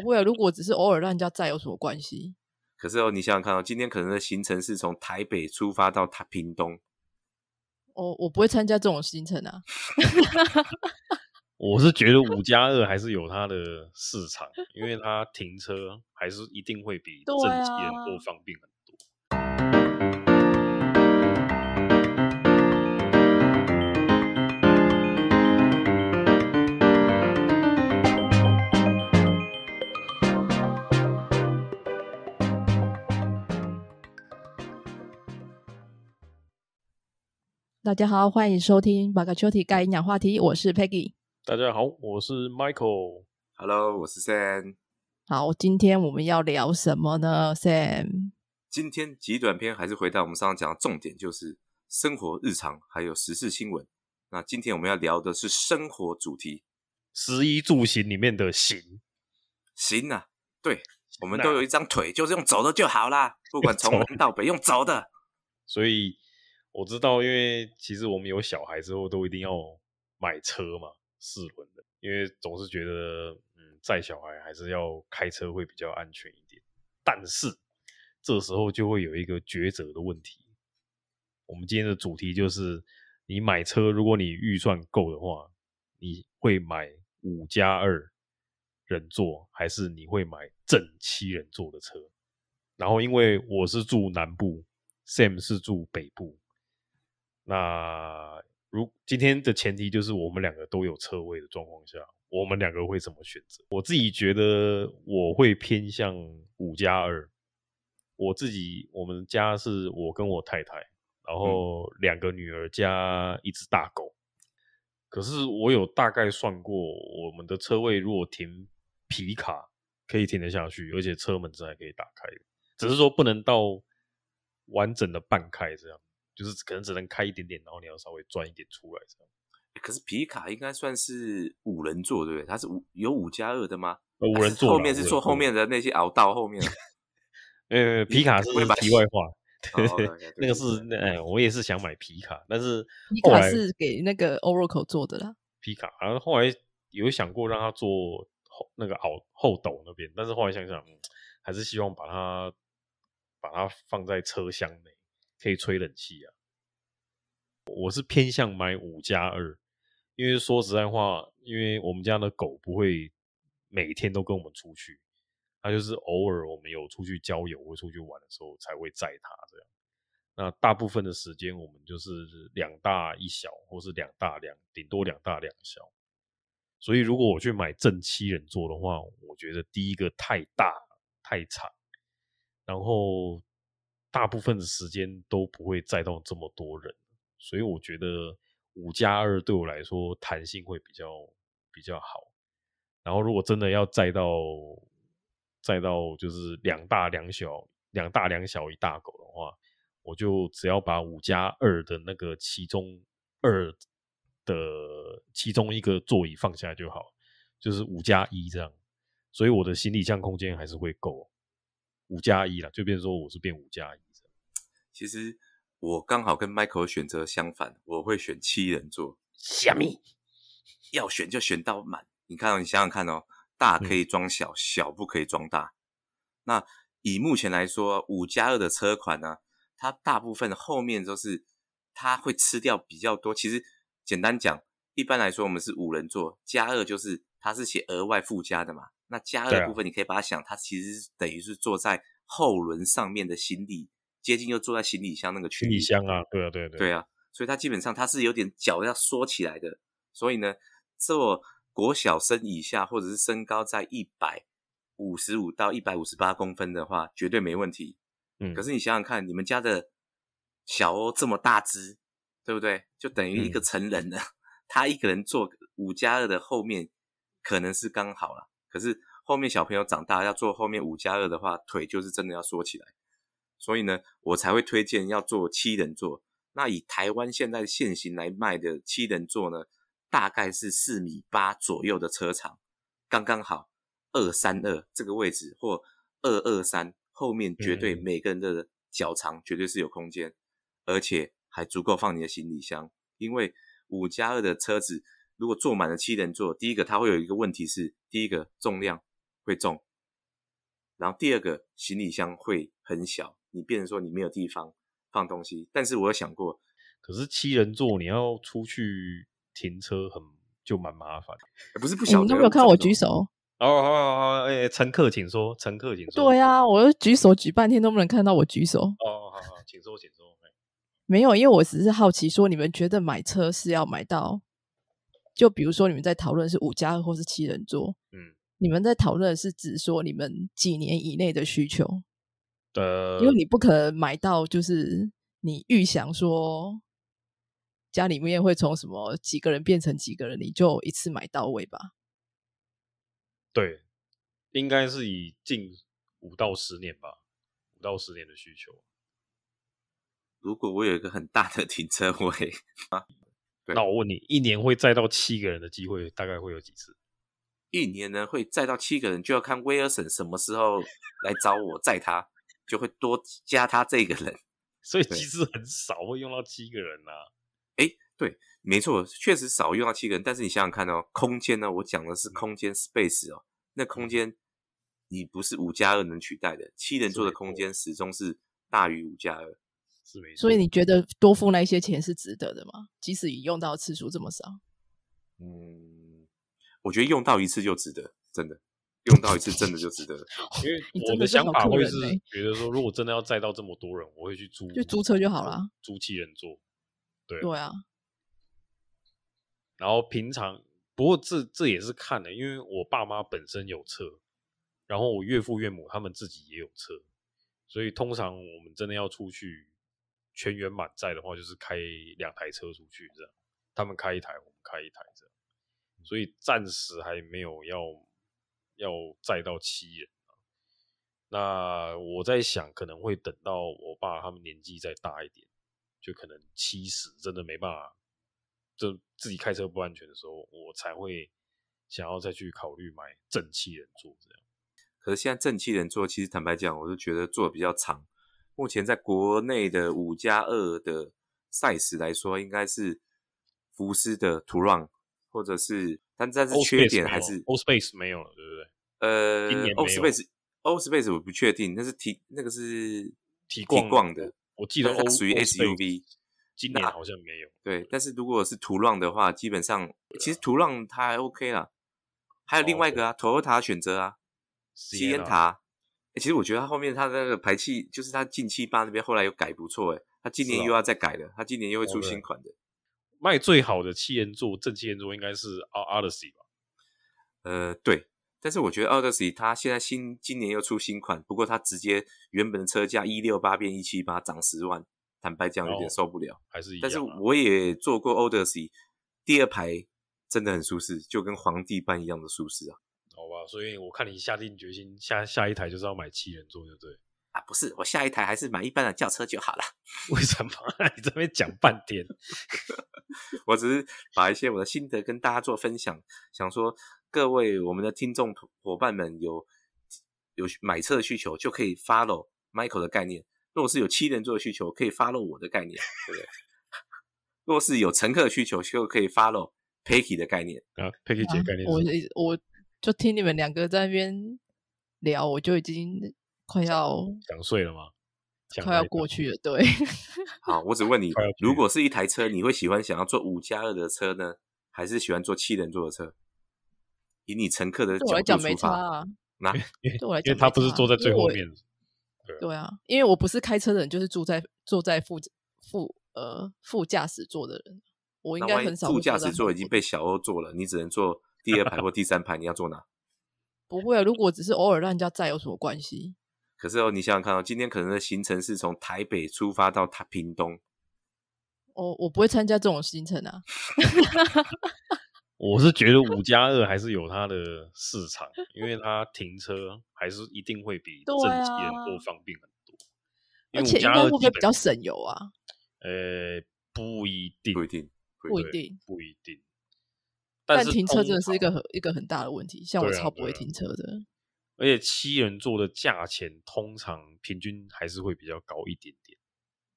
不会啊，如果只是偶尔让人家载有什么关系？可是哦，你想想看哦，今天可能的行程是从台北出发到台屏东，哦，我不会参加这种行程啊。我是觉得五加二还是有它的市场，因为它停车还是一定会比正对七人啊多方便很大家好，欢迎收听巴卡丘提盖营养话题，我是 Peggy。大家好，我是 Michael。Hello，我是 Sam。好，今天我们要聊什么呢？Sam，今天极短篇还是回到我们上次讲的重点，就是生活日常还有时事新闻。那今天我们要聊的是生活主题，食衣住行里面的行，行啊，对我们都有一张腿，就是用走的就好啦，不管从 南到北用走的。所以我知道，因为其实我们有小孩之后，都一定要买车嘛，四轮的，因为总是觉得，嗯，载小孩还是要开车会比较安全一点。但是这时候就会有一个抉择的问题。我们今天的主题就是，你买车，如果你预算够的话，你会买五加二人座，还是你会买正七人座的车？然后因为我是住南部，Sam 是住北部，那如今天的前提就是我们两个都有车位的状况下，我们两个会怎么选择？我自己觉得我会偏向五加二。我自己我们家是我跟我太太，然后两个女儿加一只大狗。可是我有大概算过，我们的车位如果停皮卡可以停得下去，而且车门是还可以打开的，只是说不能到完整的半开这样，就是可能只能开一点点，然后你要稍微赚一点出来这样。可是皮卡应该算是五人座，对不对？它是五有五加二的吗？呃五人座后面是坐后面的那些熬到后面啊。呃，皮卡是不会把题外话，对哦对对那个是那哎，我也是想买皮卡，但是皮卡是给那个 Oracle 做的啦。皮卡，然后后来有想过让他做后那个后后斗那边，但是后来想想，嗯，还是希望把它把它放在车厢内，可以吹冷气啊。我是偏向买五加二，因为说实在话，因为我们家的狗不会每天都跟我们出去，它就是偶尔我们有出去郊游或出去玩的时候才会载它这样。那大部分的时间我们就是两大一小，或是两大两，顶多两大两小。所以如果我去买正七人座的话，我觉得第一个太大太长，然后大部分的时间都不会载到这么多人，所以我觉得五加二对我来说弹性会比较比较好。然后如果真的要载到载到就是两大两小，两大两小一大狗的话，我就只要把五加二的那个其中二的其中一个座椅放下就好，就是五加一这样。所以我的行李箱空间还是会够，五加一了，就变成说我是变五加一。其实我刚好跟 Michael 选择相反，我会选七人座，虾米？要选就选到满。你看、哦，你想想看哦，大可以装小，小不可以装大。那以目前来说，五加二的车款呢，它大部分后面都是它会吃掉比较多。其实简单讲，一般来说我们是五人座，加二就是它是写额外附加的嘛。那加二部分，你可以把它想，它其实等于是坐在后轮上面的行李，接近又坐在行李箱那个区行域。李箱啊，对啊，对啊，对啊对啊，所以它基本上它是有点脚要缩起来的，所以呢，做国小生以下或者是身高在一百五十五到一百五十八公分的话，绝对没问题。嗯可是你想想看，你们家的小欧这么大只，对不对？就等于一个嗯成人了，他一个人坐五加二的后面可能是刚好了，可是后面小朋友长大要坐后面五加二的话，腿就是真的要缩起来。所以呢，我才会推荐要做七人座。那以台湾现在现行来卖的七人座呢，大概是四米八左右的车长，刚刚好二三二这个位置或二二三，后面绝对嗯每个人的脚长绝对是有空间，而且还足够放你的行李箱。因为五加二的车子如果坐满了七人座，第一个它会有一个问题是，第一个重量会重，然后第二个行李箱会很小，你变成说你没有地方放东西。但是我有想过，可是七人座你要出去停车很就蛮麻烦。不是不晓得，你都没有看我举手？哦好好好，哎，乘客请说，乘客请说。对啊，我举手举半天都不能看到我举手。哦，好好，请说，请说。没有，因为我只是好奇，说你们觉得买车是要买到，就比如说你们在讨论是五加二或是七人座，嗯，你们在讨论是指说你们几年以内的需求，呃，因为你不可能买到，就是你预想说家里面会从什么几个人变成几个人，你就一次买到位吧？对，应该是以近五到十年吧，五到十年的需求。如果我有一个很大的停车位啊，那我问你，一年会载到七个人的机会大概会有几次？一年呢会载到七个人，就要看威尔森什么时候来找我载他，就会多加他这个人。所以其实很少会用到七个人呐。哎，对，没错，确实少用到七个人。但是你想想看哦，空间呢，我讲的是空间 space 哦，那空间你不是五加二能取代的，七人座的空间始终是大于五加二。是没错，所以你觉得多付那一些钱是值得的吗？即使你用到次数这么少？嗯，我觉得用到一次就值得，真的用到一次真的就值得。因为我的想法会是觉得说，如果真的要载到这么多人，我会去租，就租车就好了。租七人座。对，对啊，然后平常不过这这也是看的，因为我爸妈本身有车，然后我岳父岳母他们自己也有车，所以通常我们真的要出去全员满载的话，就是开两台车出去这样，他们开一台，我们开一台这样，所以暂时还没有要要载到七人啊。那我在想，可能会等到我爸他们年纪再大一点，就可能七十真的没办法，就自己开车不安全的时候，我才会想要再去考虑买正七人座这样。可是现在正七人座，其实坦白讲，我就觉得坐的比较长。目前在国内的五加二的赛事来说，应该是福斯的途让，或者是，但但是缺点还是 Old Space 没有了，对不对？呃今年没有 o Space o Space 我不确定，那是提那个是提光光的，我记得属于 SUV。那今年好像没有。对，但是如果是途让的话，基本上其实途让它还 OK 啦。还有另外一个啊，Toyota 选择啊，西恩塔。欸其实我觉得他后面他那个排气，就是他进气坝那边后来又改不错诶，他今年又要再改了，他今年又会出新款的。卖最好的七人座正七人座应该是 Odyssey 吧？呃，对，但是我觉得 Odyssey 它现在新今年又出新款，不过它直接原本的车价一六八变一七八，涨十万，坦白讲有点哦受不了。还是一样、但是啊？我也坐过 Odyssey，第二排真的很舒适，就跟皇帝般一样的舒适啊。所以我看你下定决心，下下一台就是要买七人座，对不对？啊，不是，我下一台还是买一般的轿车就好了。为什么？你这边讲半天，我只是把一些我的心得跟大家做分享，想说各位我们的听众伙伴们有有买车的需求，就可以 follow Michael 的概念；如果是有七人座的需求，可以 follow 我的概念，对不对？若是有乘客的需求，就可以 follow Peggy 的概念。啊，Peggy 姐概念我我就听你们两个在那边聊，我就已经快要想睡了吗？讲快要过去了。对，好，我只问你，如果是一台车，你会喜欢想要坐五加二的车呢，还是喜欢坐七人座的车？以你乘客的对我来角讲没差度出发，啊。那对我来因为他不是坐在最后面，对啊，因为我不是开车的人，就是坐在坐在副副呃副驾驶座的人，我应该很少副驾驶座已经被小欧坐了，你只能坐第二排或第三排，你要坐哪？不会啊。如果只是偶尔让人家载有什么关系？可是哦，你想想看哦，今天可能的行程是从台北出发到台屏东，我我不会参加这种行程啊。我是觉得五加二还是有它的市场，因为它停车还是一定会比正对七人啊座方便很多。因而为五加且应该会不会比较省油啊？呃，不一定，不一定，不。一定。不一定。但是停车真的是一个很一个很大的问题，像我超不会停车的。而且七人座的价钱通常平均还是会比较高一点点。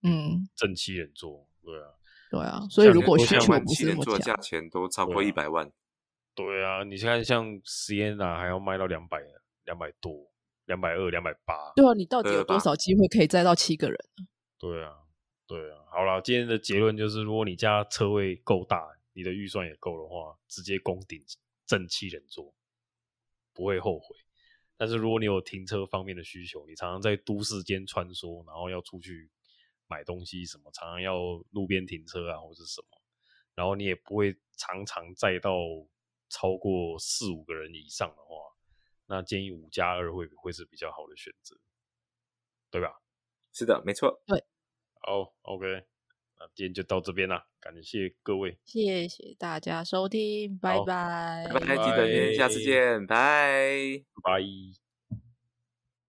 嗯，正七人座，对啊，对啊，所以如果需求不七人座的是那么强价，钱都超过一百万，对啊，你看像 Sienna 还要卖到两百两百多、两百二、两百八。对啊，你到底有多少机会可以载到七个人？对啊，对啊。好了，今天的结论就是，如果你家车位够大，你的预算也够的话，直接攻顶正七人座，不会后悔。但是如果你有停车方面的需求，你常常在都市间穿梭，然后要出去买东西什么，常常要路边停车啊，或者是什么，然后你也不会常常载到超过四五个人以上的话，那建议五加二会会是比较好的选择，对吧？是的，没错。好，OK，那今天就到这边啦，感谢各位，谢谢大家收听，拜拜，拜拜，记得，下次见，拜。拜。